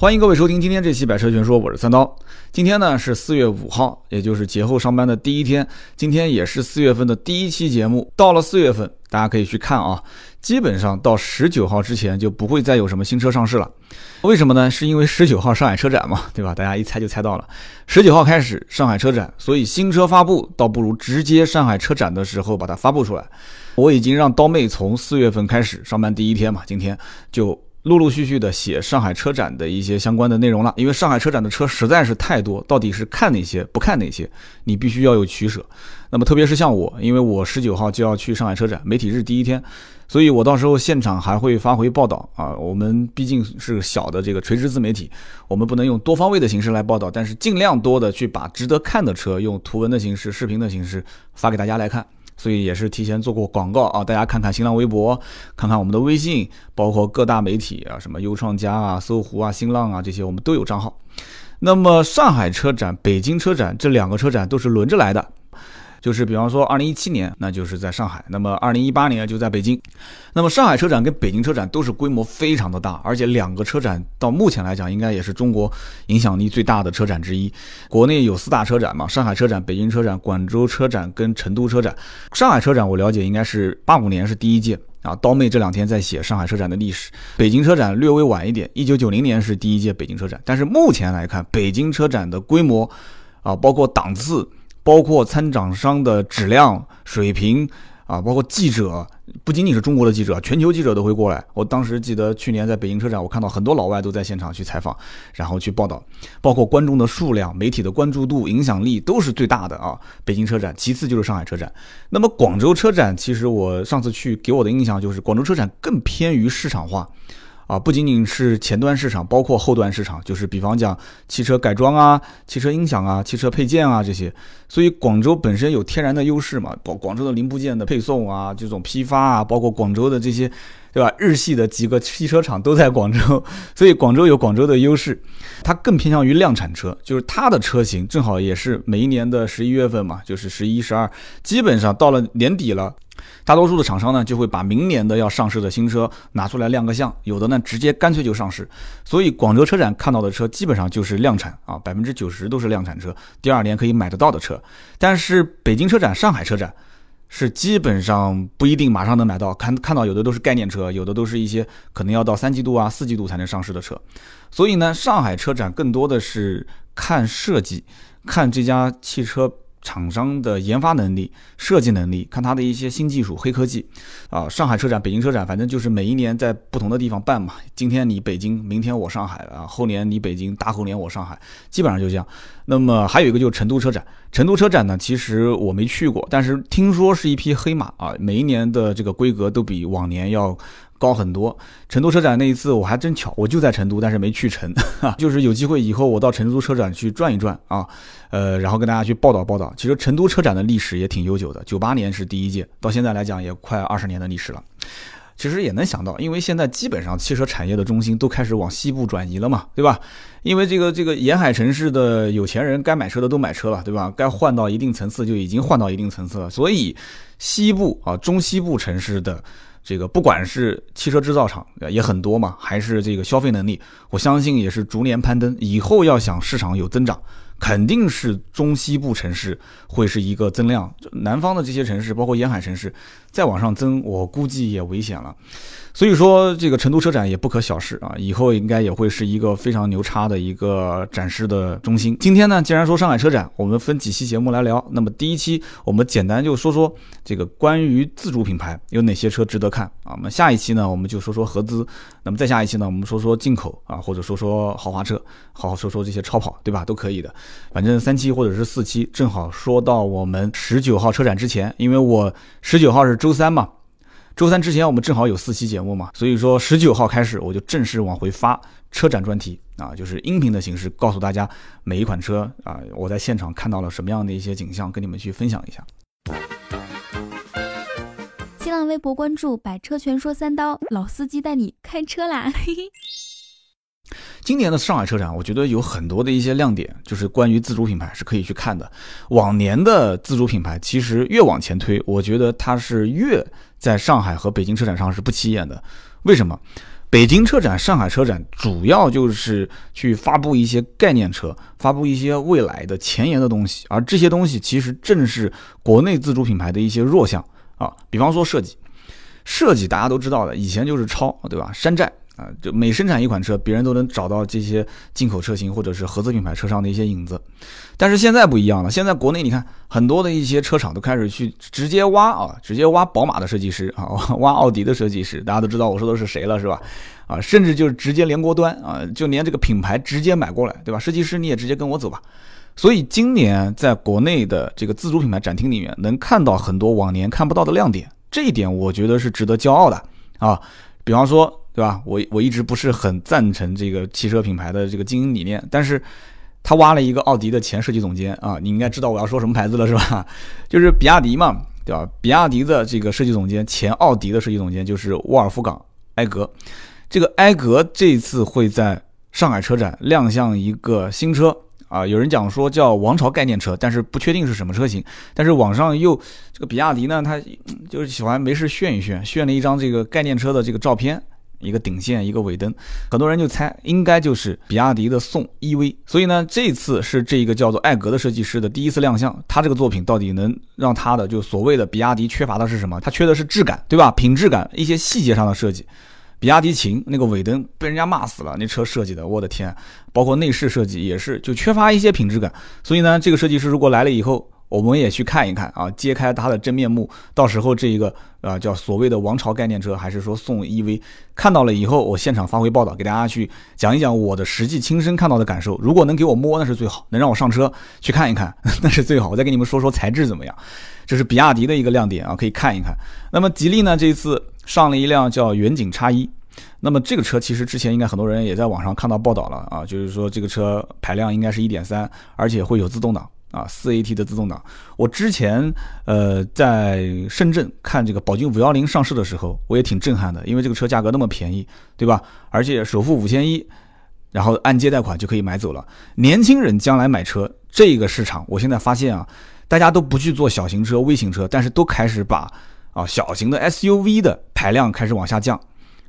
欢迎各位收听今天这期《百车全说》，我是三刀。今天呢是四月五号，也就是节后上班的第一天。今天也是四月份的第一期节目。到了四月份，大家可以去看啊，基本上到十九号之前就不会再有什么新车上市了。为什么呢？是因为十九号上海车展嘛，对吧？大家一猜就猜到了，十九号开始上海车展，所以新车发布倒不如直接上海车展的时候把它发布出来。我已经让刀妹从四月份开始上班第一天嘛，今天就。陆陆续续的写上海车展的一些相关的内容了，因为上海车展的车实在是太多，到底是看哪些不看哪些，你必须要有取舍。那么特别是像我，因为我十九号就要去上海车展媒体日第一天，所以我到时候现场还会发回报道啊。我们毕竟是小的这个垂直自媒体，我们不能用多方位的形式来报道，但是尽量多的去把值得看的车用图文的形式、视频的形式发给大家来看。所以也是提前做过广告啊，大家看看新浪微博，看看我们的微信，包括各大媒体啊，什么优创家啊、搜狐啊、新浪啊这些，我们都有账号。那么上海车展、北京车展这两个车展都是轮着来的。就是比方说，二零一七年那就是在上海，那么二零一八年就在北京。那么上海车展跟北京车展都是规模非常的大，而且两个车展到目前来讲，应该也是中国影响力最大的车展之一。国内有四大车展嘛，上海车展、北京车展、广州车展跟成都车展。上海车展我了解应该是八五年是第一届啊，刀妹这两天在写上海车展的历史。北京车展略微晚一点，一九九零年是第一届北京车展。但是目前来看，北京车展的规模啊，包括档次。包括参展商的质量水平啊，包括记者，不仅仅是中国的记者，全球记者都会过来。我当时记得去年在北京车展，我看到很多老外都在现场去采访，然后去报道。包括观众的数量、媒体的关注度、影响力都是最大的啊。北京车展，其次就是上海车展。那么广州车展，其实我上次去给我的印象就是广州车展更偏于市场化。啊，不仅仅是前端市场，包括后端市场，就是比方讲汽车改装啊、汽车音响啊、汽车配件啊这些。所以广州本身有天然的优势嘛，广广州的零部件的配送啊、这种批发啊，包括广州的这些，对吧？日系的几个汽车厂都在广州，所以广州有广州的优势。它更偏向于量产车，就是它的车型正好也是每一年的十一月份嘛，就是十一、十二，基本上到了年底了。大多数的厂商呢，就会把明年的要上市的新车拿出来亮个相，有的呢直接干脆就上市。所以广州车展看到的车基本上就是量产啊，百分之九十都是量产车，第二年可以买得到的车。但是北京车展、上海车展是基本上不一定马上能买到，看看到有的都是概念车，有的都是一些可能要到三季度啊、四季度才能上市的车。所以呢，上海车展更多的是看设计，看这家汽车。厂商的研发能力、设计能力，看它的一些新技术、黑科技，啊，上海车展、北京车展，反正就是每一年在不同的地方办嘛。今天你北京，明天我上海啊，后年你北京，大后年我上海，基本上就这样。那么还有一个就是成都车展，成都车展呢，其实我没去过，但是听说是一匹黑马啊，每一年的这个规格都比往年要。高很多。成都车展那一次我还真巧，我就在成都，但是没去成。就是有机会以后我到成都车展去转一转啊，呃，然后跟大家去报道报道。其实成都车展的历史也挺悠久的，九八年是第一届，到现在来讲也快二十年的历史了。其实也能想到，因为现在基本上汽车产业的中心都开始往西部转移了嘛，对吧？因为这个这个沿海城市的有钱人该买车的都买车了，对吧？该换到一定层次就已经换到一定层次了，所以西部啊中西部城市的。这个不管是汽车制造厂也很多嘛，还是这个消费能力，我相信也是逐年攀登。以后要想市场有增长，肯定是中西部城市会是一个增量，南方的这些城市，包括沿海城市，再往上增，我估计也危险了。所以说，这个成都车展也不可小视啊，以后应该也会是一个非常牛叉的一个展示的中心。今天呢，既然说上海车展，我们分几期节目来聊。那么第一期，我们简单就说说这个关于自主品牌有哪些车值得看啊。那么下一期呢，我们就说说合资。那么再下一期呢，我们说说进口啊，或者说说豪华车，好好说说这些超跑，对吧？都可以的。反正三期或者是四期，正好说到我们十九号车展之前，因为我十九号是周三嘛。周三之前我们正好有四期节目嘛，所以说十九号开始我就正式往回发车展专题啊，就是音频的形式告诉大家每一款车啊，我在现场看到了什么样的一些景象，跟你们去分享一下。新浪微博关注“百车全说三刀”，老司机带你开车啦！嘿嘿。今年的上海车展，我觉得有很多的一些亮点，就是关于自主品牌是可以去看的。往年的自主品牌其实越往前推，我觉得它是越在上海和北京车展上是不起眼的。为什么？北京车展、上海车展主要就是去发布一些概念车，发布一些未来的前沿的东西，而这些东西其实正是国内自主品牌的一些弱项啊。比方说设计，设计大家都知道的，以前就是抄，对吧？山寨。啊，就每生产一款车，别人都能找到这些进口车型或者是合资品牌车上的一些影子。但是现在不一样了，现在国内你看很多的一些车厂都开始去直接挖啊，直接挖宝马的设计师啊，挖奥迪的设计师，大家都知道我说的是谁了，是吧？啊，甚至就是直接连锅端啊，就连这个品牌直接买过来，对吧？设计师你也直接跟我走吧。所以今年在国内的这个自主品牌展厅里面，能看到很多往年看不到的亮点，这一点我觉得是值得骄傲的啊。比方说。对吧？我我一直不是很赞成这个汽车品牌的这个经营理念，但是他挖了一个奥迪的前设计总监啊，你应该知道我要说什么牌子了是吧？就是比亚迪嘛，对吧？比亚迪的这个设计总监，前奥迪的设计总监就是沃尔夫冈·埃格。这个埃格这次会在上海车展亮相一个新车。啊，有人讲说叫王朝概念车，但是不确定是什么车型。但是网上又这个比亚迪呢，他就是喜欢没事炫一炫，炫了一张这个概念车的这个照片。一个顶线，一个尾灯，很多人就猜应该就是比亚迪的宋 EV。所以呢，这次是这个叫做艾格的设计师的第一次亮相。他这个作品到底能让他的就所谓的比亚迪缺乏的是什么？他缺的是质感，对吧？品质感，一些细节上的设计。比亚迪秦那个尾灯被人家骂死了，那车设计的，我的天！包括内饰设计也是，就缺乏一些品质感。所以呢，这个设计师如果来了以后，我们也去看一看啊，揭开它的真面目。到时候这一个啊叫所谓的王朝概念车，还是说宋 EV，看到了以后，我现场发回报道，给大家去讲一讲我的实际亲身看到的感受。如果能给我摸，那是最好；能让我上车去看一看，那是最好。我再给你们说说材质怎么样。这是比亚迪的一个亮点啊，可以看一看。那么吉利呢，这一次上了一辆叫远景叉一。那么这个车其实之前应该很多人也在网上看到报道了啊，就是说这个车排量应该是一点三，而且会有自动挡。啊，四 AT 的自动挡，我之前呃在深圳看这个宝骏五幺零上市的时候，我也挺震撼的，因为这个车价格那么便宜，对吧？而且首付五千一，然后按揭贷款就可以买走了。年轻人将来买车这个市场，我现在发现啊，大家都不去做小型车、微型车，但是都开始把啊小型的 SUV 的排量开始往下降，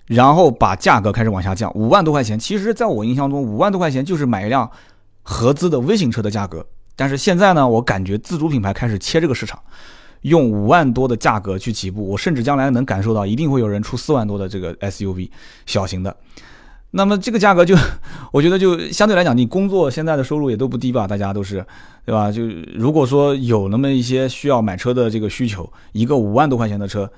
然后把价格开始往下降。五万多块钱，其实在我印象中，五万多块钱就是买一辆合资的微型车的价格。但是现在呢，我感觉自主品牌开始切这个市场，用五万多的价格去起步。我甚至将来能感受到，一定会有人出四万多的这个 SUV 小型的。那么这个价格就，我觉得就相对来讲，你工作现在的收入也都不低吧？大家都是，对吧？就如果说有那么一些需要买车的这个需求，一个五万多块钱的车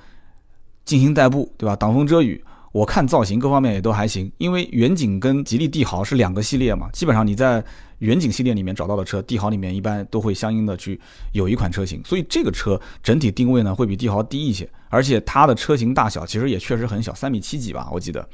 进行代步，对吧？挡风遮雨，我看造型各方面也都还行。因为远景跟吉利帝豪是两个系列嘛，基本上你在。远景系列里面找到的车，帝豪里面一般都会相应的去有一款车型，所以这个车整体定位呢会比帝豪低一些，而且它的车型大小其实也确实很小，三米七几吧，我记得。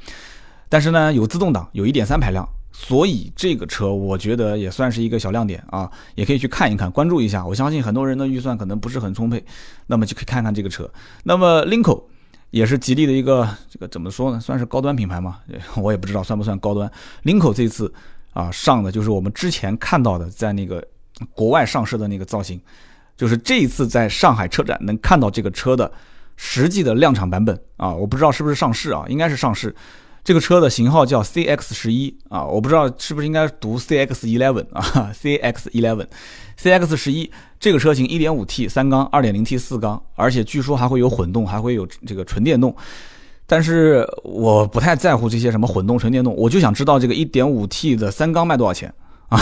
但是呢有自动挡，有一点三排量，所以这个车我觉得也算是一个小亮点啊，也可以去看一看，关注一下。我相信很多人的预算可能不是很充沛，那么就可以看看这个车。那么 l i n k o 也是吉利的一个这个怎么说呢，算是高端品牌嘛？我也不知道算不算高端。l i n k o 这次。啊，上的就是我们之前看到的，在那个国外上市的那个造型，就是这一次在上海车展能看到这个车的实际的量产版本啊，我不知道是不是上市啊，应该是上市。这个车的型号叫 CX 十一啊，我不知道是不是应该读 CX eleven 啊，CX eleven，CX 十一这个车型 1.5T 三缸，2.0T 四缸，而且据说还会有混动，还会有这个纯电动。但是我不太在乎这些什么混动、纯电动，我就想知道这个 1.5T 的三缸卖多少钱啊？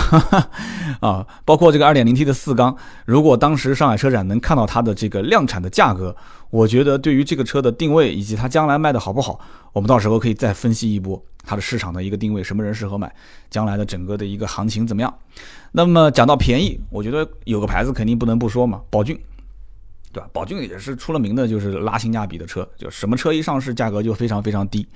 啊，包括这个 2.0T 的四缸，如果当时上海车展能看到它的这个量产的价格，我觉得对于这个车的定位以及它将来卖的好不好，我们到时候可以再分析一波它的市场的一个定位，什么人适合买，将来的整个的一个行情怎么样？那么讲到便宜，我觉得有个牌子肯定不能不说嘛，宝骏。对吧？宝骏也是出了名的，就是拉性价比的车，就什么车一上市，价格就非常非常低。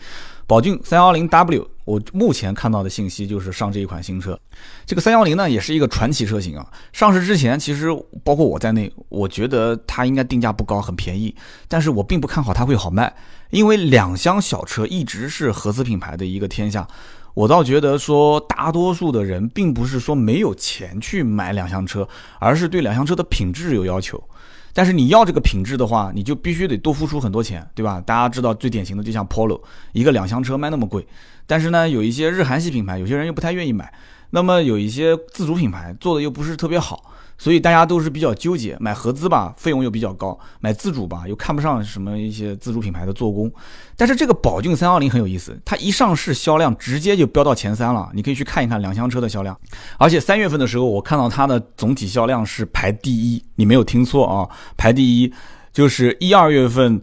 宝骏三幺零 W，我目前看到的信息就是上这一款新车。这个三幺零呢，也是一个传奇车型啊。上市之前，其实包括我在内，我觉得它应该定价不高，很便宜。但是我并不看好它会好卖，因为两厢小车一直是合资品牌的一个天下。我倒觉得说，大多数的人并不是说没有钱去买两厢车，而是对两厢车的品质有要求。但是你要这个品质的话，你就必须得多付出很多钱，对吧？大家知道最典型的就像 Polo，一个两厢车卖那么贵，但是呢，有一些日韩系品牌，有些人又不太愿意买。那么有一些自主品牌做的又不是特别好，所以大家都是比较纠结，买合资吧，费用又比较高；买自主吧，又看不上什么一些自主品牌的做工。但是这个宝骏三幺零很有意思，它一上市销量直接就飙到前三了，你可以去看一看两厢车的销量。而且三月份的时候，我看到它的总体销量是排第一，你没有听错啊，排第一，就是一二月份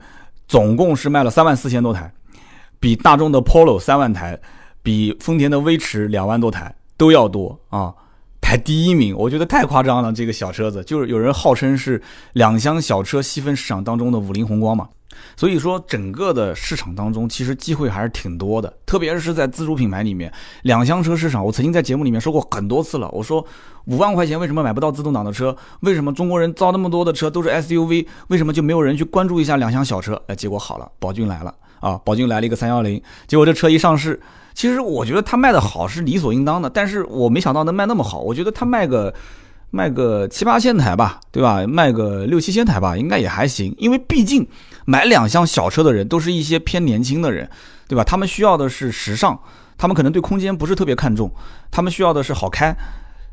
总共是卖了三万四千多台，比大众的 Polo 三万台，比丰田的威驰两万多台。都要多啊，排第一名，我觉得太夸张了。这个小车子就是有人号称是两厢小车细分市场当中的五菱宏光嘛，所以说整个的市场当中其实机会还是挺多的，特别是在自主品牌里面，两厢车市场，我曾经在节目里面说过很多次了。我说五万块钱为什么买不到自动挡的车？为什么中国人造那么多的车都是 SUV？为什么就没有人去关注一下两厢小车？哎，结果好了，宝骏来了啊，宝骏来了一个三幺零，结果这车一上市。其实我觉得它卖的好是理所应当的，但是我没想到能卖那么好。我觉得它卖个卖个七八千台吧，对吧？卖个六七千台吧，应该也还行。因为毕竟买两厢小车的人都是一些偏年轻的人，对吧？他们需要的是时尚，他们可能对空间不是特别看重，他们需要的是好开。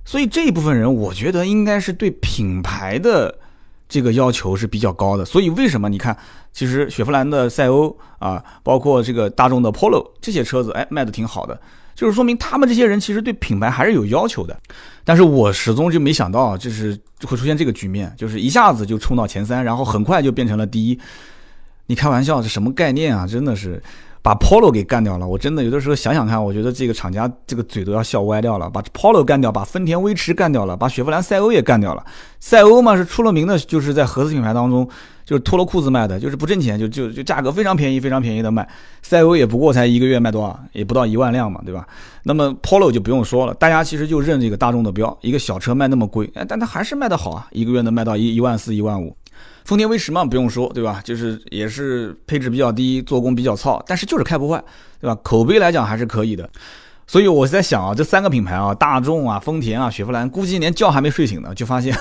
所以这一部分人，我觉得应该是对品牌的。这个要求是比较高的，所以为什么你看，其实雪佛兰的赛欧啊，包括这个大众的 Polo 这些车子，哎，卖的挺好的，就是说明他们这些人其实对品牌还是有要求的。但是我始终就没想到，就是会出现这个局面，就是一下子就冲到前三，然后很快就变成了第一。你开玩笑，这什么概念啊？真的是。把 Polo 给干掉了，我真的有的时候想想看，我觉得这个厂家这个嘴都要笑歪掉了。把 Polo 干掉，把丰田威驰干掉了，把雪佛兰赛欧也干掉了。赛欧嘛是出了名的，就是在合资品牌当中就是脱了裤子卖的，就是不挣钱，就就就价格非常便宜，非常便宜的卖。赛欧也不过才一个月卖多少，也不到一万辆嘛，对吧？那么 Polo 就不用说了，大家其实就认这个大众的标，一个小车卖那么贵，哎，但它还是卖得好啊，一个月能卖到一一万四、一万五。丰田威驰嘛，不用说，对吧？就是也是配置比较低，做工比较糙，但是就是开不坏，对吧？口碑来讲还是可以的。所以我在想啊，这三个品牌啊，大众啊、丰田啊、雪佛兰，估计连觉还没睡醒呢，就发现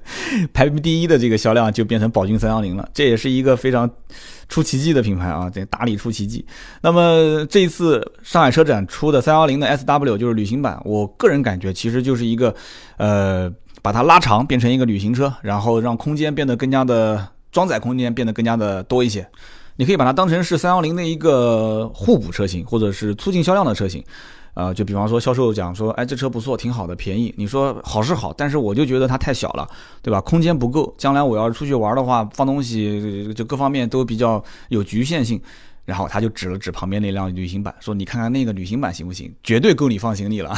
排名第一的这个销量就变成宝骏三幺零了。这也是一个非常出奇迹的品牌啊，这大力出奇迹。那么这一次上海车展出的三幺零的 S W 就是旅行版，我个人感觉其实就是一个呃。把它拉长，变成一个旅行车，然后让空间变得更加的装载空间变得更加的多一些。你可以把它当成是三幺零的一个互补车型，或者是促进销量的车型。呃，就比方说销售讲说，哎，这车不错，挺好的，便宜。你说好是好，但是我就觉得它太小了，对吧？空间不够，将来我要是出去玩的话，放东西就各方面都比较有局限性。然后他就指了指旁边那辆旅行版，说：“你看看那个旅行版行不行？绝对够你放行李了。”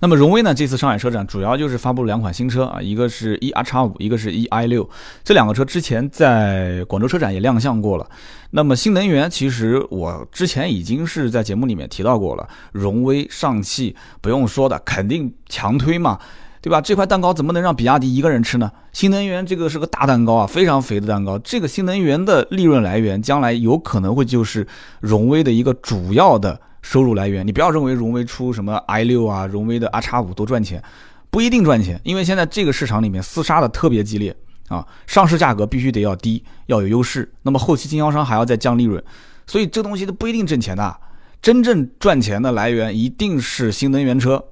那么荣威呢？这次上海车展主要就是发布了两款新车啊，一个是 e R 叉五，一个是 e i 六。这两个车之前在广州车展也亮相过了。那么新能源，其实我之前已经是在节目里面提到过了。荣威、上汽不用说的，肯定强推嘛。对吧？这块蛋糕怎么能让比亚迪一个人吃呢？新能源这个是个大蛋糕啊，非常肥的蛋糕。这个新能源的利润来源，将来有可能会就是荣威的一个主要的收入来源。你不要认为荣威出什么 i 六啊，荣威的 R 叉五都赚钱，不一定赚钱。因为现在这个市场里面厮杀的特别激烈啊，上市价格必须得要低，要有优势。那么后期经销商还要再降利润，所以这东西都不一定挣钱的。真正赚钱的来源一定是新能源车。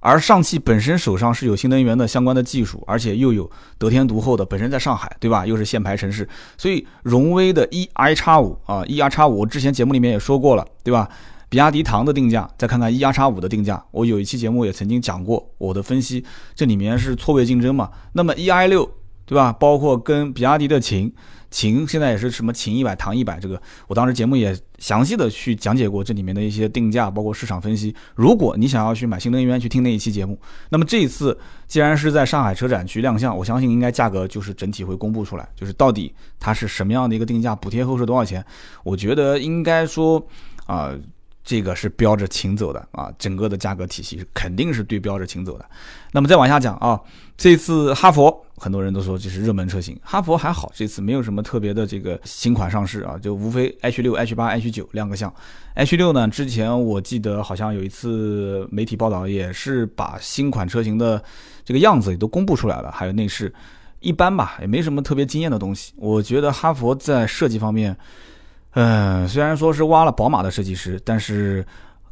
而上汽本身手上是有新能源的相关的技术，而且又有得天独厚的，本身在上海，对吧？又是限牌城市，所以荣威的 e i 叉五啊，e r 叉五，我之前节目里面也说过了，对吧？比亚迪唐的定价，再看看 e r 叉五的定价，我有一期节目也曾经讲过我的分析，这里面是错位竞争嘛？那么 e i 六，对吧？包括跟比亚迪的秦。秦现在也是什么秦一百、唐一百，这个我当时节目也详细的去讲解过这里面的一些定价，包括市场分析。如果你想要去买新能源，去听那一期节目。那么这一次既然是在上海车展去亮相，我相信应该价格就是整体会公布出来，就是到底它是什么样的一个定价，补贴后是多少钱？我觉得应该说啊，这个是标着秦走的啊，整个的价格体系肯定是对标着秦走的。那么再往下讲啊，这次哈佛。很多人都说这是热门车型，哈佛还好，这次没有什么特别的这个新款上市啊，就无非 H 六、H 八、H 九亮个相。H 六呢，之前我记得好像有一次媒体报道，也是把新款车型的这个样子也都公布出来了，还有内饰。一般吧，也没什么特别惊艳的东西。我觉得哈佛在设计方面，嗯，虽然说是挖了宝马的设计师，但是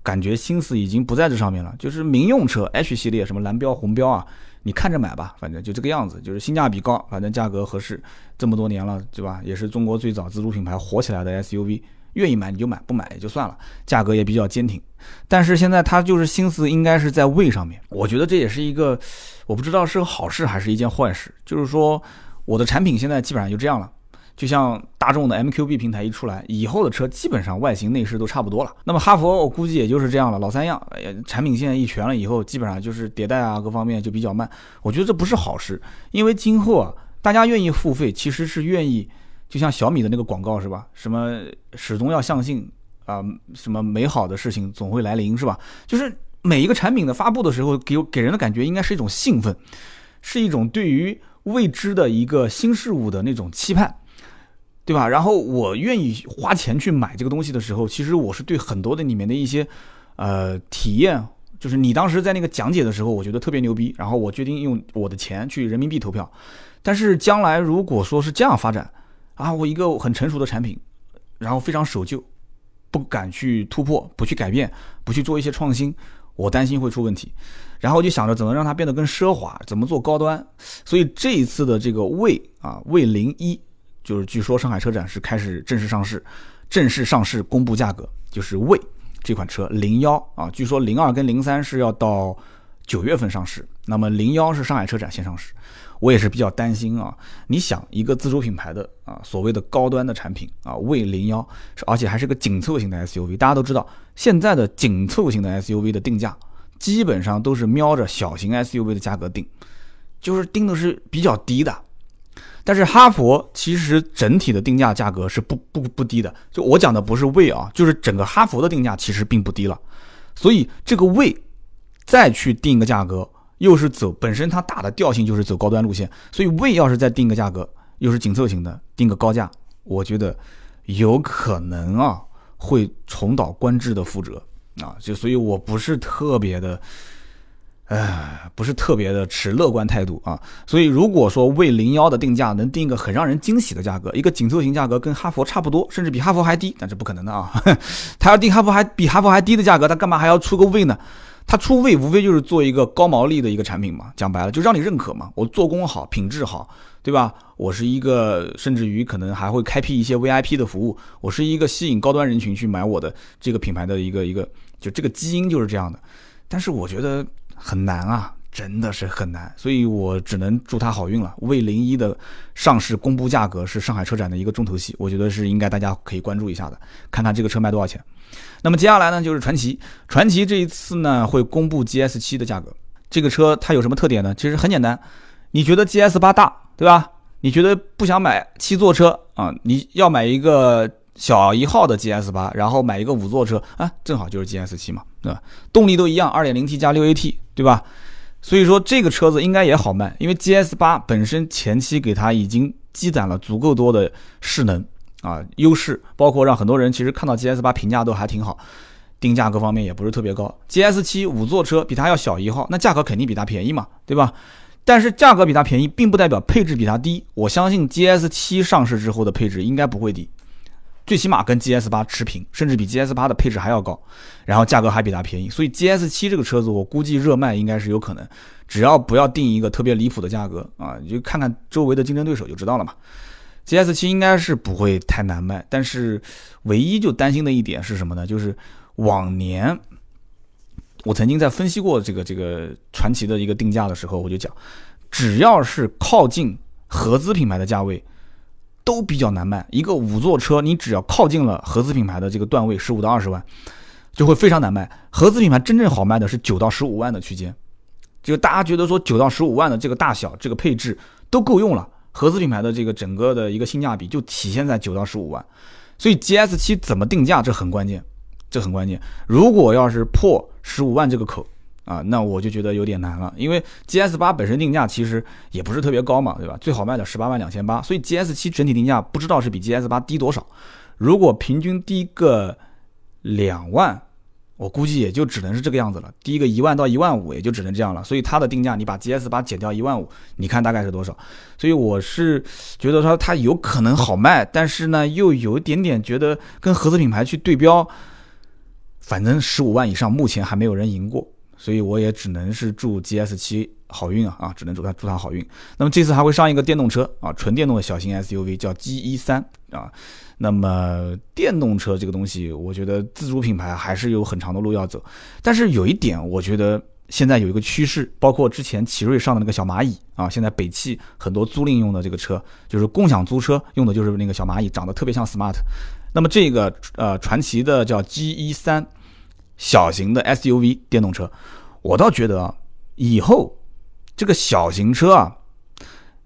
感觉心思已经不在这上面了。就是民用车 H 系列，什么蓝标、红标啊，你看着买吧，反正就这个样子，就是性价比高，反正价格合适。这么多年了，对吧？也是中国最早自主品牌火起来的 SUV，愿意买你就买，不买也就算了，价格也比较坚挺。但是现在他就是心思应该是在位上面，我觉得这也是一个，我不知道是个好事还是一件坏事。就是说，我的产品现在基本上就这样了，就像大众的 MQB 平台一出来，以后的车基本上外形内饰都差不多了。那么哈佛我估计也就是这样了，老三样，产品线一全了以后，基本上就是迭代啊各方面就比较慢。我觉得这不是好事，因为今后啊，大家愿意付费其实是愿意，就像小米的那个广告是吧？什么始终要相信。啊，什么美好的事情总会来临，是吧？就是每一个产品的发布的时候，给给人的感觉应该是一种兴奋，是一种对于未知的一个新事物的那种期盼，对吧？然后我愿意花钱去买这个东西的时候，其实我是对很多的里面的一些呃体验，就是你当时在那个讲解的时候，我觉得特别牛逼，然后我决定用我的钱去人民币投票。但是将来如果说是这样发展啊，我一个很成熟的产品，然后非常守旧。不敢去突破，不去改变，不去做一些创新，我担心会出问题。然后就想着怎么让它变得更奢华，怎么做高端。所以这一次的这个魏啊魏零一，就是据说上海车展是开始正式上市，正式上市公布价格，就是魏这款车零幺啊，据说零二跟零三是要到九月份上市，那么零幺是上海车展先上市。我也是比较担心啊！你想一个自主品牌的啊，所谓的高端的产品啊，魏零幺，而且还是个紧凑型的 SUV。大家都知道，现在的紧凑型的 SUV 的定价基本上都是瞄着小型 SUV 的价格定，就是定的是比较低的。但是哈佛其实整体的定价价格是不不不低的。就我讲的不是魏啊，就是整个哈佛的定价其实并不低了。所以这个魏再去定一个价格。又是走本身它打的调性就是走高端路线，所以魏要是再定个价格，又是紧凑型的，定个高价，我觉得有可能啊会重蹈观致的覆辙啊，就所以我不是特别的，哎，不是特别的持乐观态度啊。所以如果说为零幺的定价能定一个很让人惊喜的价格，一个紧凑型价格跟哈佛差不多，甚至比哈佛还低，但是不可能的啊，他要定哈佛还比哈佛还低的价格，他干嘛还要出个魏呢？他出位无非就是做一个高毛利的一个产品嘛，讲白了就让你认可嘛，我做工好，品质好，对吧？我是一个，甚至于可能还会开辟一些 VIP 的服务，我是一个吸引高端人群去买我的这个品牌的一个一个，就这个基因就是这样的。但是我觉得很难啊。真的是很难，所以我只能祝他好运了。魏零一的上市公布价格是上海车展的一个重头戏，我觉得是应该大家可以关注一下的，看看这个车卖多少钱。那么接下来呢，就是传祺，传祺这一次呢会公布 GS 七的价格。这个车它有什么特点呢？其实很简单，你觉得 GS 八大，对吧？你觉得不想买七座车啊？你要买一个小一号的 GS 八，然后买一个五座车啊，正好就是 GS 七嘛，对吧？动力都一样，二点零 T 加六 AT，对吧？所以说这个车子应该也好卖，因为 GS 八本身前期给它已经积攒了足够多的势能啊优势，包括让很多人其实看到 GS 八评价都还挺好，定价各方面也不是特别高。GS 七五座车比它要小一号，那价格肯定比它便宜嘛，对吧？但是价格比它便宜，并不代表配置比它低。我相信 GS 七上市之后的配置应该不会低。最起码跟 GS 八持平，甚至比 GS 八的配置还要高，然后价格还比它便宜，所以 GS 七这个车子我估计热卖应该是有可能，只要不要定一个特别离谱的价格啊，你就看看周围的竞争对手就知道了嘛。GS 七应该是不会太难卖，但是唯一就担心的一点是什么呢？就是往年我曾经在分析过这个这个传奇的一个定价的时候，我就讲，只要是靠近合资品牌的价位。都比较难卖，一个五座车，你只要靠近了合资品牌的这个段位，十五到二十万，就会非常难卖。合资品牌真正好卖的是九到十五万的区间，就大家觉得说九到十五万的这个大小、这个配置都够用了，合资品牌的这个整个的一个性价比就体现在九到十五万。所以 GS 七怎么定价，这很关键，这很关键。如果要是破十五万这个口，啊，那我就觉得有点难了，因为 GS 八本身定价其实也不是特别高嘛，对吧？最好卖的十八万两千八，所以 GS 七整体定价不知道是比 GS 八低多少。如果平均低个两万我估计也就只能是这个样子了。低个一万到一万五也就只能这样了，所以它的定价你把 GS 八减掉一万五，你看大概是多少？所以我是觉得说它有可能好卖，但是呢又有一点点觉得跟合资品牌去对标，反正十五万以上目前还没有人赢过，所以我也只能是祝 GS 七好运啊啊，只能祝他祝他好运。那么这次还会上一个电动车啊，纯电动的小型 SUV 叫 G 一三啊。那么电动车这个东西，我觉得自主品牌还是有很长的路要走。但是有一点，我觉得现在有一个趋势，包括之前奇瑞上的那个小蚂蚁啊，现在北汽很多租赁用的这个车，就是共享租车用的就是那个小蚂蚁，长得特别像 smart。那么这个呃传奇的叫 G 一三小型的 SUV 电动车，我倒觉得啊，以后这个小型车啊，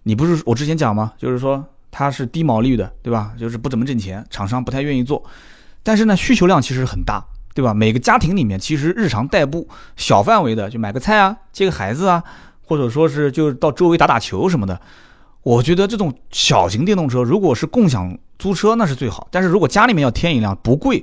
你不是我之前讲吗？就是说。它是低毛利的，对吧？就是不怎么挣钱，厂商不太愿意做。但是呢，需求量其实很大，对吧？每个家庭里面其实日常代步小范围的，就买个菜啊，接个孩子啊，或者说是就到周围打打球什么的。我觉得这种小型电动车，如果是共享租车，那是最好。但是如果家里面要添一辆，不贵。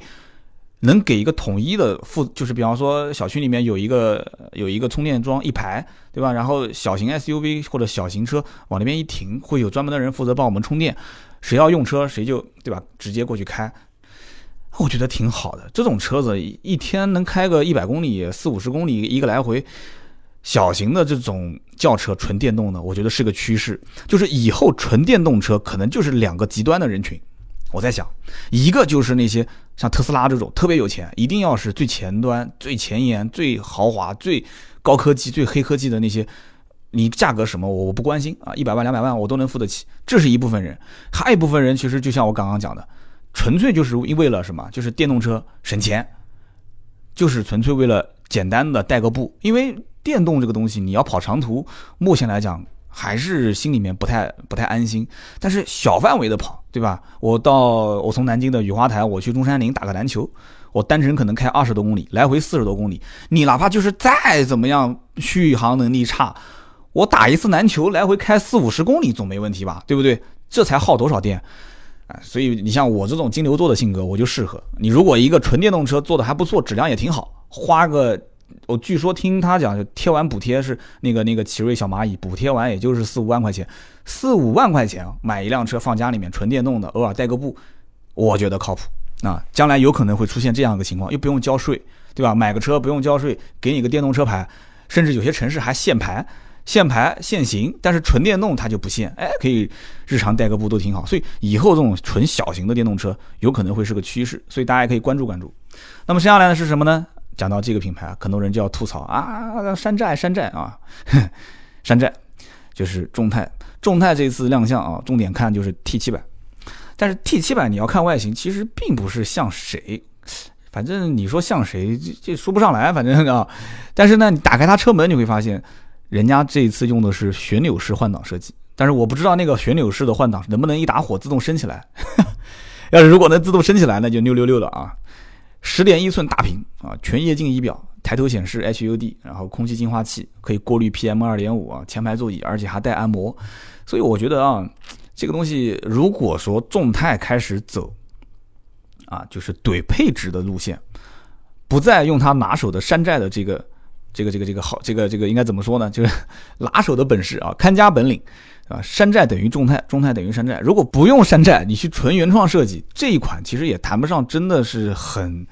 能给一个统一的负，就是比方说小区里面有一个有一个充电桩一排，对吧？然后小型 SUV 或者小型车往那边一停，会有专门的人负责帮我们充电，谁要用车谁就对吧？直接过去开，我觉得挺好的。这种车子一天能开个一百公里、四五十公里一个来回，小型的这种轿车纯电动的，我觉得是个趋势。就是以后纯电动车可能就是两个极端的人群。我在想，一个就是那些像特斯拉这种特别有钱，一定要是最前端、最前沿、最豪华、最高科技、最黑科技的那些，你价格什么我我不关心啊，一百万两百万我都能付得起。这是一部分人，还有一部分人其实就像我刚刚讲的，纯粹就是为了什么？就是电动车省钱，就是纯粹为了简单的带个步。因为电动这个东西，你要跑长途，目前来讲。还是心里面不太不太安心，但是小范围的跑，对吧？我到我从南京的雨花台，我去中山陵打个篮球，我单程可能开二十多公里，来回四十多公里。你哪怕就是再怎么样续航能力差，我打一次篮球来回开四五十公里总没问题吧？对不对？这才耗多少电？啊，所以你像我这种金牛座的性格，我就适合你。如果一个纯电动车做的还不错，质量也挺好，花个。我据说听他讲，就贴完补贴是那个那个奇瑞小蚂蚁补贴完也就是四五万块钱，四五万块钱买一辆车放家里面纯电动的，偶尔带个步，我觉得靠谱啊。将来有可能会出现这样一个情况，又不用交税，对吧？买个车不用交税，给你个电动车牌，甚至有些城市还限牌、限牌限行，但是纯电动它就不限，哎，可以日常带个步都挺好。所以以后这种纯小型的电动车有可能会是个趋势，所以大家也可以关注关注。那么剩下来的是什么呢？讲到这个品牌很多人就要吐槽啊，山寨山寨啊，山寨就是众泰。众泰这次亮相啊，重点看就是 T 七百。但是 T 七百你要看外形，其实并不是像谁，反正你说像谁，这这说不上来，反正啊。但是呢，你打开它车门，你会发现，人家这一次用的是旋钮式换挡设计。但是我不知道那个旋钮式的换挡能不能一打火自动升起来。要是如果能自动升起来，那就六六六了啊。十点一寸大屏啊，全液晶仪表，抬头显示 HUD，然后空气净化器可以过滤 PM 二点五啊，前排座椅而且还带按摩，所以我觉得啊，这个东西如果说众泰开始走啊，就是怼配置的路线，不再用它拿手的山寨的这个这个这个这个好这个这个应该怎么说呢？就是 拿手的本事啊，看家本领。啊，山寨等于众泰，众泰等于山寨。如果不用山寨，你去纯原创设计这一款，其实也谈不上真的是很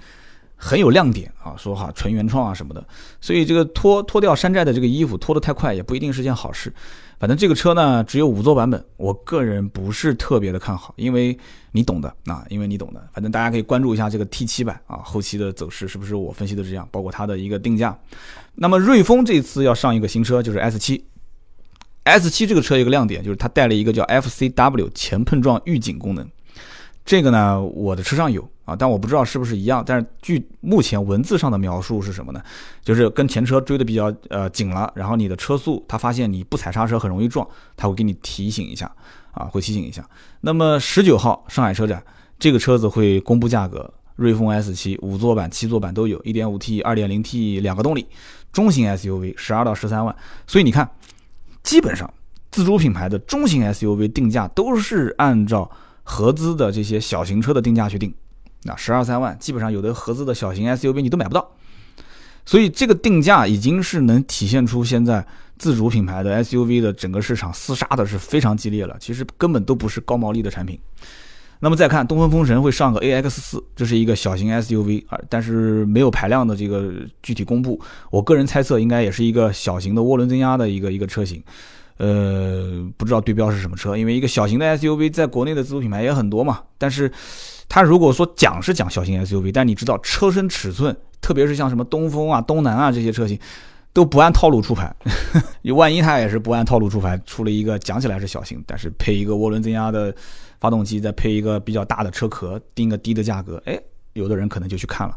很有亮点啊。说哈，纯原创啊什么的，所以这个脱脱掉山寨的这个衣服脱得太快，也不一定是件好事。反正这个车呢，只有五座版本，我个人不是特别的看好，因为你懂的啊，因为你懂的。反正大家可以关注一下这个 T 七版啊，后期的走势是不是我分析的这样，包括它的一个定价。那么瑞风这次要上一个新车，就是 S 七。S 七这个车有个亮点，就是它带了一个叫 FCW 前碰撞预警功能。这个呢，我的车上有啊，但我不知道是不是一样。但是据目前文字上的描述是什么呢？就是跟前车追的比较呃紧了，然后你的车速，它发现你不踩刹车很容易撞，它会给你提醒一下啊，会提醒一下。那么十九号上海车展，这个车子会公布价格，瑞风 S 七五座版、七座版都有，一点五 T、二点零 T 两个动力，中型 SUV 十二到十三万。所以你看。基本上，自主品牌的中型 SUV 定价都是按照合资的这些小型车的定价去定。那十二三万，基本上有的合资的小型 SUV 你都买不到。所以这个定价已经是能体现出现在自主品牌的 SUV 的整个市场厮杀的是非常激烈了。其实根本都不是高毛利的产品。那么再看东风风神会上个 AX 四，这是一个小型 SUV 啊，但是没有排量的这个具体公布。我个人猜测应该也是一个小型的涡轮增压的一个一个车型。呃，不知道对标是什么车，因为一个小型的 SUV 在国内的自主品牌也很多嘛。但是它如果说讲是讲小型 SUV，但你知道车身尺寸。特别是像什么东风啊、东南啊这些车型，都不按套路出牌。万一它也是不按套路出牌，出了一个讲起来是小型，但是配一个涡轮增压的发动机，再配一个比较大的车壳，定个低的价格，哎，有的人可能就去看了。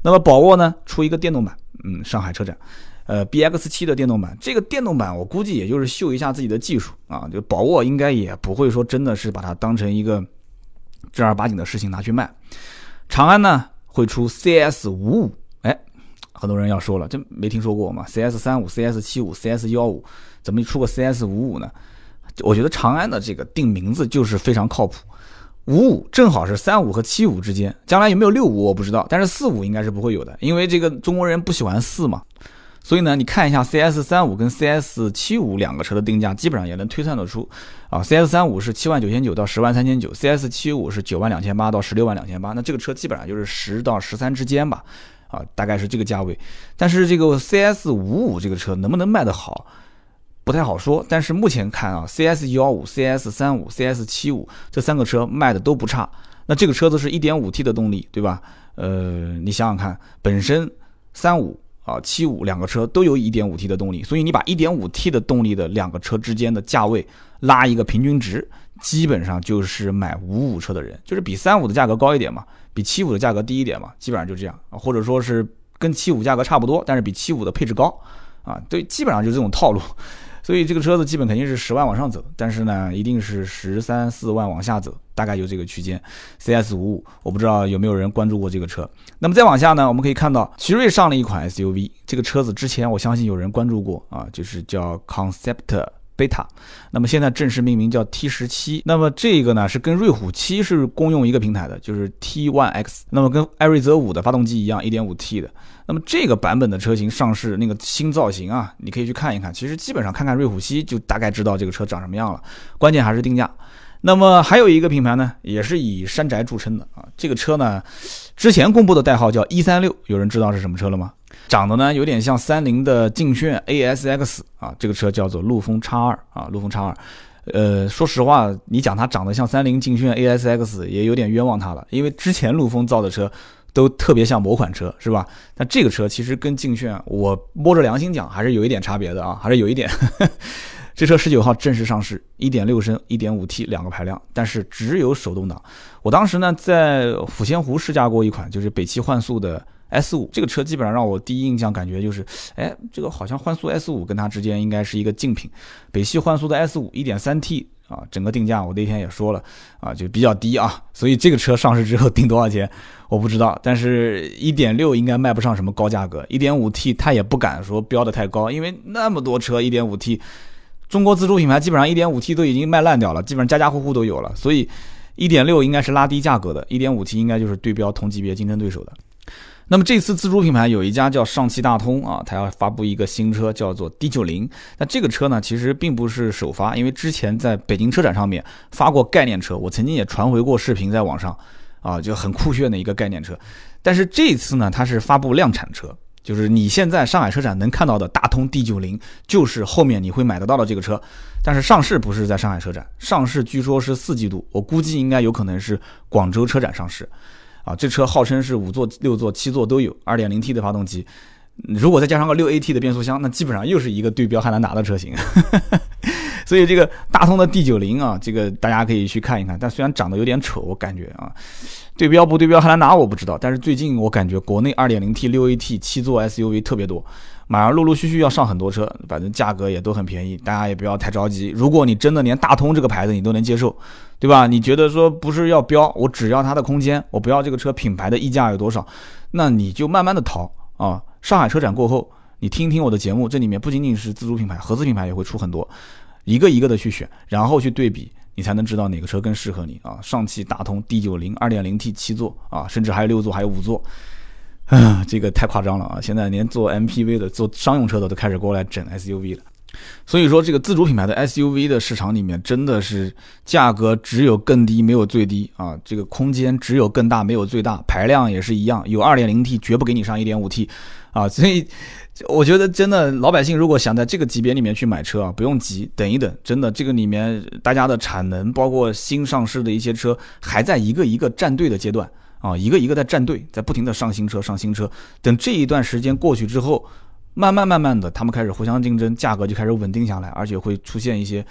那么宝沃呢，出一个电动版，嗯，上海车展，呃，BX 七的电动版，这个电动版我估计也就是秀一下自己的技术啊，就宝沃应该也不会说真的是把它当成一个正儿八经的事情拿去卖。长安呢会出 CS 五五。哎很多人要说了，这没听说过吗？CS 三五、CS 七五、CS 幺五，怎么出个 CS 五五呢？我觉得长安的这个定名字就是非常靠谱。五五正好是三五和七五之间，将来有没有六五我不知道，但是四五应该是不会有的，因为这个中国人不喜欢四嘛。所以呢，你看一下 CS 三五跟 CS 七五两个车的定价，基本上也能推算得出。啊，CS 三五是七万九千九到十万三千九，CS 七五是九万两千八到十六万两千八，那这个车基本上就是十到十三之间吧。啊，大概是这个价位，但是这个 CS 五五这个车能不能卖得好，不太好说。但是目前看啊，CS 幺五、CS 三五、CS 七五这三个车卖的都不差。那这个车子是一点五 T 的动力，对吧？呃，你想想看，本身三五啊、七五两个车都有一点五 T 的动力，所以你把一点五 T 的动力的两个车之间的价位拉一个平均值，基本上就是买五五车的人，就是比三五的价格高一点嘛。比七五的价格低一点嘛，基本上就这样啊，或者说是跟七五价格差不多，但是比七五的配置高啊，对，基本上就是这种套路。所以这个车子基本肯定是十万往上走，但是呢，一定是十三四万往下走，大概就这个区间。CS 五五，我不知道有没有人关注过这个车。那么再往下呢，我们可以看到奇瑞上了一款 SUV，这个车子之前我相信有人关注过啊，就是叫 Concept。贝塔，那么现在正式命名叫 T 十七。那么这个呢是跟瑞虎七是共用一个平台的，就是 T One X。那么跟艾瑞泽五的发动机一样，一点五 T 的。那么这个版本的车型上市，那个新造型啊，你可以去看一看。其实基本上看看瑞虎七就大概知道这个车长什么样了。关键还是定价。那么还有一个品牌呢，也是以山寨著称的啊。这个车呢，之前公布的代号叫一三六，有人知道是什么车了吗？长得呢有点像三菱的劲炫 ASX 啊，这个车叫做陆风叉二啊，陆风叉二。呃，说实话，你讲它长得像三菱劲炫 ASX 也有点冤枉它了，因为之前陆风造的车都特别像某款车，是吧？但这个车其实跟劲炫，我摸着良心讲还是有一点差别的啊，还是有一点。这车十九号正式上市，一点六升、一点五 T 两个排量，但是只有手动挡。我当时呢在抚仙湖试驾过一款，就是北汽幻速的。S 五这个车基本上让我第一印象感觉就是，哎，这个好像幻速 S 五跟它之间应该是一个竞品。北汽幻速的 S 五一点三 T 啊，整个定价我那天也说了啊，就比较低啊，所以这个车上市之后定多少钱我不知道。但是一点六应该卖不上什么高价格，一点五 T 它也不敢说标的太高，因为那么多车一点五 T，中国自主品牌基本上一点五 T 都已经卖烂掉了，基本上家家户户都有了，所以一点六应该是拉低价格的，一点五 T 应该就是对标同级别竞争对手的。那么这次自主品牌有一家叫上汽大通啊，它要发布一个新车，叫做 D 九零。那这个车呢，其实并不是首发，因为之前在北京车展上面发过概念车，我曾经也传回过视频在网上，啊，就很酷炫的一个概念车。但是这次呢，它是发布量产车，就是你现在上海车展能看到的大通 D 九零，就是后面你会买得到的这个车。但是上市不是在上海车展，上市据说是四季度，我估计应该有可能是广州车展上市。啊，这车号称是五座、六座、七座都有，，2.0T 的发动机，如果再加上个 6AT 的变速箱，那基本上又是一个对标汉兰达的车型。所以这个大通的 D 九零啊，这个大家可以去看一看。但虽然长得有点丑，我感觉啊，对标不对标汉兰达我不知道。但是最近我感觉国内二点零 T、六 AT 七座 SUV 特别多。马上陆陆续续要上很多车，反正价格也都很便宜，大家也不要太着急。如果你真的连大通这个牌子你都能接受，对吧？你觉得说不是要标，我只要它的空间，我不要这个车品牌的溢价有多少，那你就慢慢的淘啊。上海车展过后，你听听我的节目，这里面不仅仅是自主品牌，合资品牌也会出很多，一个一个的去选，然后去对比，你才能知道哪个车更适合你啊。上汽大通 D 九零二点零 T 七座啊，甚至还有六座，还有五座。啊，这个太夸张了啊！现在连做 MPV 的、做商用车的都开始过来整 SUV 了。所以说，这个自主品牌的 SUV 的市场里面，真的是价格只有更低，没有最低啊！这个空间只有更大，没有最大，排量也是一样，有 2.0T，绝不给你上 1.5T 啊！所以，我觉得真的老百姓如果想在这个级别里面去买车啊，不用急，等一等，真的这个里面大家的产能，包括新上市的一些车，还在一个一个站队的阶段啊，一个一个在站队，在不停的上新车，上新车。等这一段时间过去之后。慢慢慢慢的，他们开始互相竞争，价格就开始稳定下来，而且会出现一些，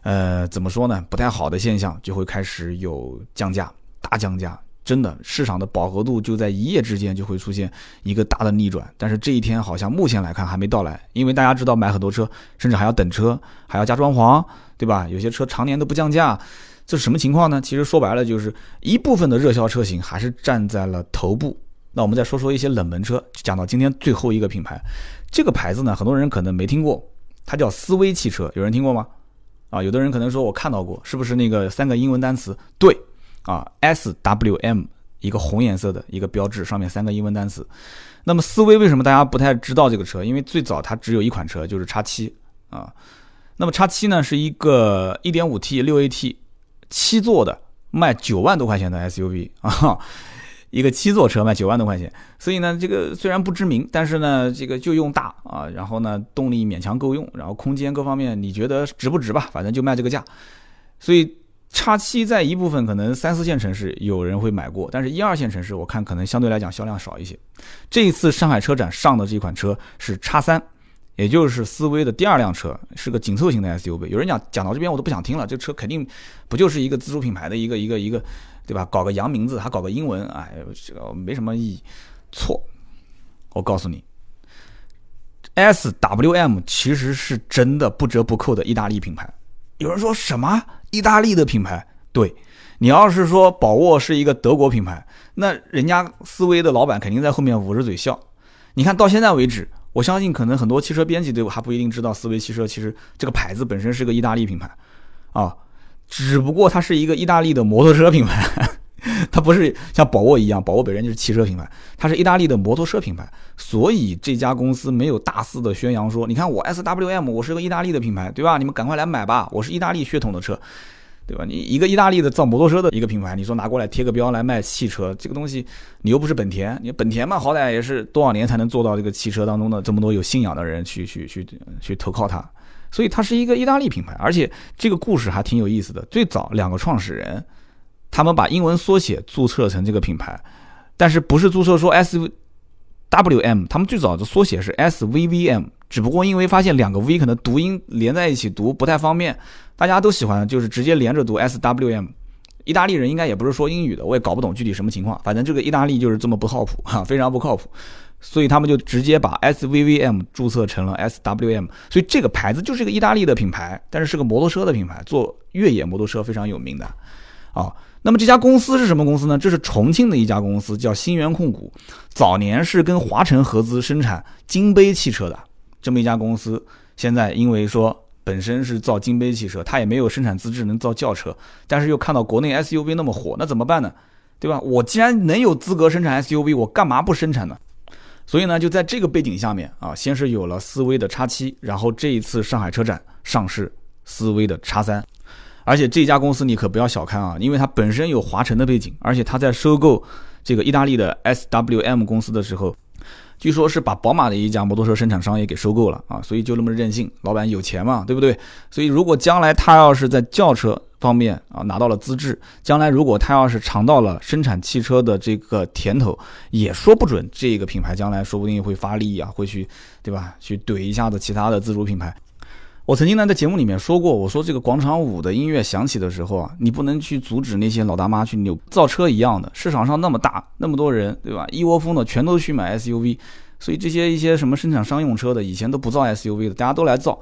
呃，怎么说呢，不太好的现象，就会开始有降价，大降价，真的，市场的饱和度就在一夜之间就会出现一个大的逆转。但是这一天好像目前来看还没到来，因为大家知道买很多车，甚至还要等车，还要加装潢，对吧？有些车常年都不降价，这是什么情况呢？其实说白了就是一部分的热销车型还是站在了头部。那我们再说说一些冷门车，讲到今天最后一个品牌。这个牌子呢，很多人可能没听过，它叫思威汽车，有人听过吗？啊，有的人可能说我看到过，是不是那个三个英文单词？对，啊，S W M，一个红颜色的一个标志，上面三个英文单词。那么思威为什么大家不太知道这个车？因为最早它只有一款车，就是叉七啊。那么叉七呢，是一个 1.5T 六 AT 七座的，卖九万多块钱的 SUV 啊。一个七座车卖九万多块钱，所以呢，这个虽然不知名，但是呢，这个就用大啊，然后呢，动力勉强够用，然后空间各方面你觉得值不值吧？反正就卖这个价。所以叉七在一部分可能三四线城市有人会买过，但是一二线城市我看可能相对来讲销量少一些。这一次上海车展上的这款车是叉三，也就是思威的第二辆车，是个紧凑型的 SUV。有人讲讲到这边我都不想听了，这车肯定不就是一个自主品牌的一个一个一个。对吧？搞个洋名字，还搞个英文，哎，这个没什么意义。错，我告诉你，S W M 其实是真的不折不扣的意大利品牌。有人说什么意大利的品牌？对，你要是说宝沃是一个德国品牌，那人家思威的老板肯定在后面捂着嘴笑。你看到现在为止，我相信可能很多汽车编辑对我还不一定知道，思威汽车其实这个牌子本身是个意大利品牌啊。只不过它是一个意大利的摩托车品牌，它不是像宝沃一样，宝沃本身就是汽车品牌，它是意大利的摩托车品牌，所以这家公司没有大肆的宣扬说，你看我 S W M，我是个意大利的品牌，对吧？你们赶快来买吧，我是意大利血统的车，对吧？你一个意大利的造摩托车的一个品牌，你说拿过来贴个标来卖汽车，这个东西你又不是本田，你本田嘛，好歹也是多少年才能做到这个汽车当中的这么多有信仰的人去去去去投靠它。所以它是一个意大利品牌，而且这个故事还挺有意思的。最早两个创始人，他们把英文缩写注册成这个品牌，但是不是注册说 S W M，他们最早的缩写是 S V V M，只不过因为发现两个 V 可能读音连在一起读不太方便，大家都喜欢就是直接连着读 S W M。意大利人应该也不是说英语的，我也搞不懂具体什么情况，反正这个意大利就是这么不靠谱哈，非常不靠谱。所以他们就直接把 S V V M 注册成了 S W M，所以这个牌子就是个意大利的品牌，但是是个摩托车的品牌，做越野摩托车非常有名的。啊，那么这家公司是什么公司呢？这是重庆的一家公司，叫新源控股。早年是跟华晨合资生产金杯汽车的这么一家公司，现在因为说本身是造金杯汽车，它也没有生产资质能造轿车，但是又看到国内 S U V 那么火，那怎么办呢？对吧？我既然能有资格生产 S U V，我干嘛不生产呢？所以呢，就在这个背景下面啊，先是有了思威的叉七，然后这一次上海车展上市思威的叉三，而且这家公司你可不要小看啊，因为它本身有华晨的背景，而且它在收购这个意大利的 SWM 公司的时候，据说是把宝马的一家摩托车生产商也给收购了啊，所以就那么任性，老板有钱嘛，对不对？所以如果将来他要是在轿车，方面啊，拿到了资质，将来如果他要是尝到了生产汽车的这个甜头，也说不准这个品牌将来说不定会发力啊，会去，对吧？去怼一下子其他的自主品牌。我曾经呢在节目里面说过，我说这个广场舞的音乐响起的时候啊，你不能去阻止那些老大妈去扭造车一样的，市场上那么大，那么多人，对吧？一窝蜂的全都去买 SUV，所以这些一些什么生产商用车的，以前都不造 SUV 的，大家都来造。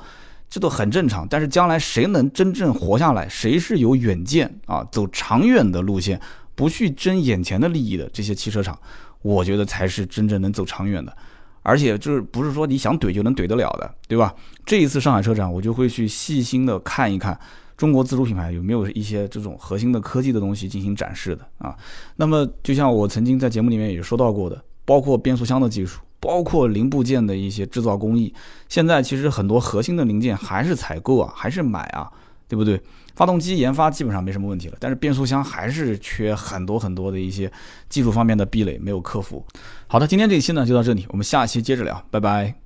这都很正常，但是将来谁能真正活下来，谁是有远见啊，走长远的路线，不去争眼前的利益的这些汽车厂，我觉得才是真正能走长远的。而且就是不是说你想怼就能怼得了的，对吧？这一次上海车展，我就会去细心的看一看中国自主品牌有没有一些这种核心的科技的东西进行展示的啊。那么就像我曾经在节目里面也说到过的，包括变速箱的技术，包括零部件的一些制造工艺。现在其实很多核心的零件还是采购啊，还是买啊，对不对？发动机研发基本上没什么问题了，但是变速箱还是缺很多很多的一些技术方面的壁垒没有克服。好的，今天这一期呢就到这里，我们下期接着聊，拜拜。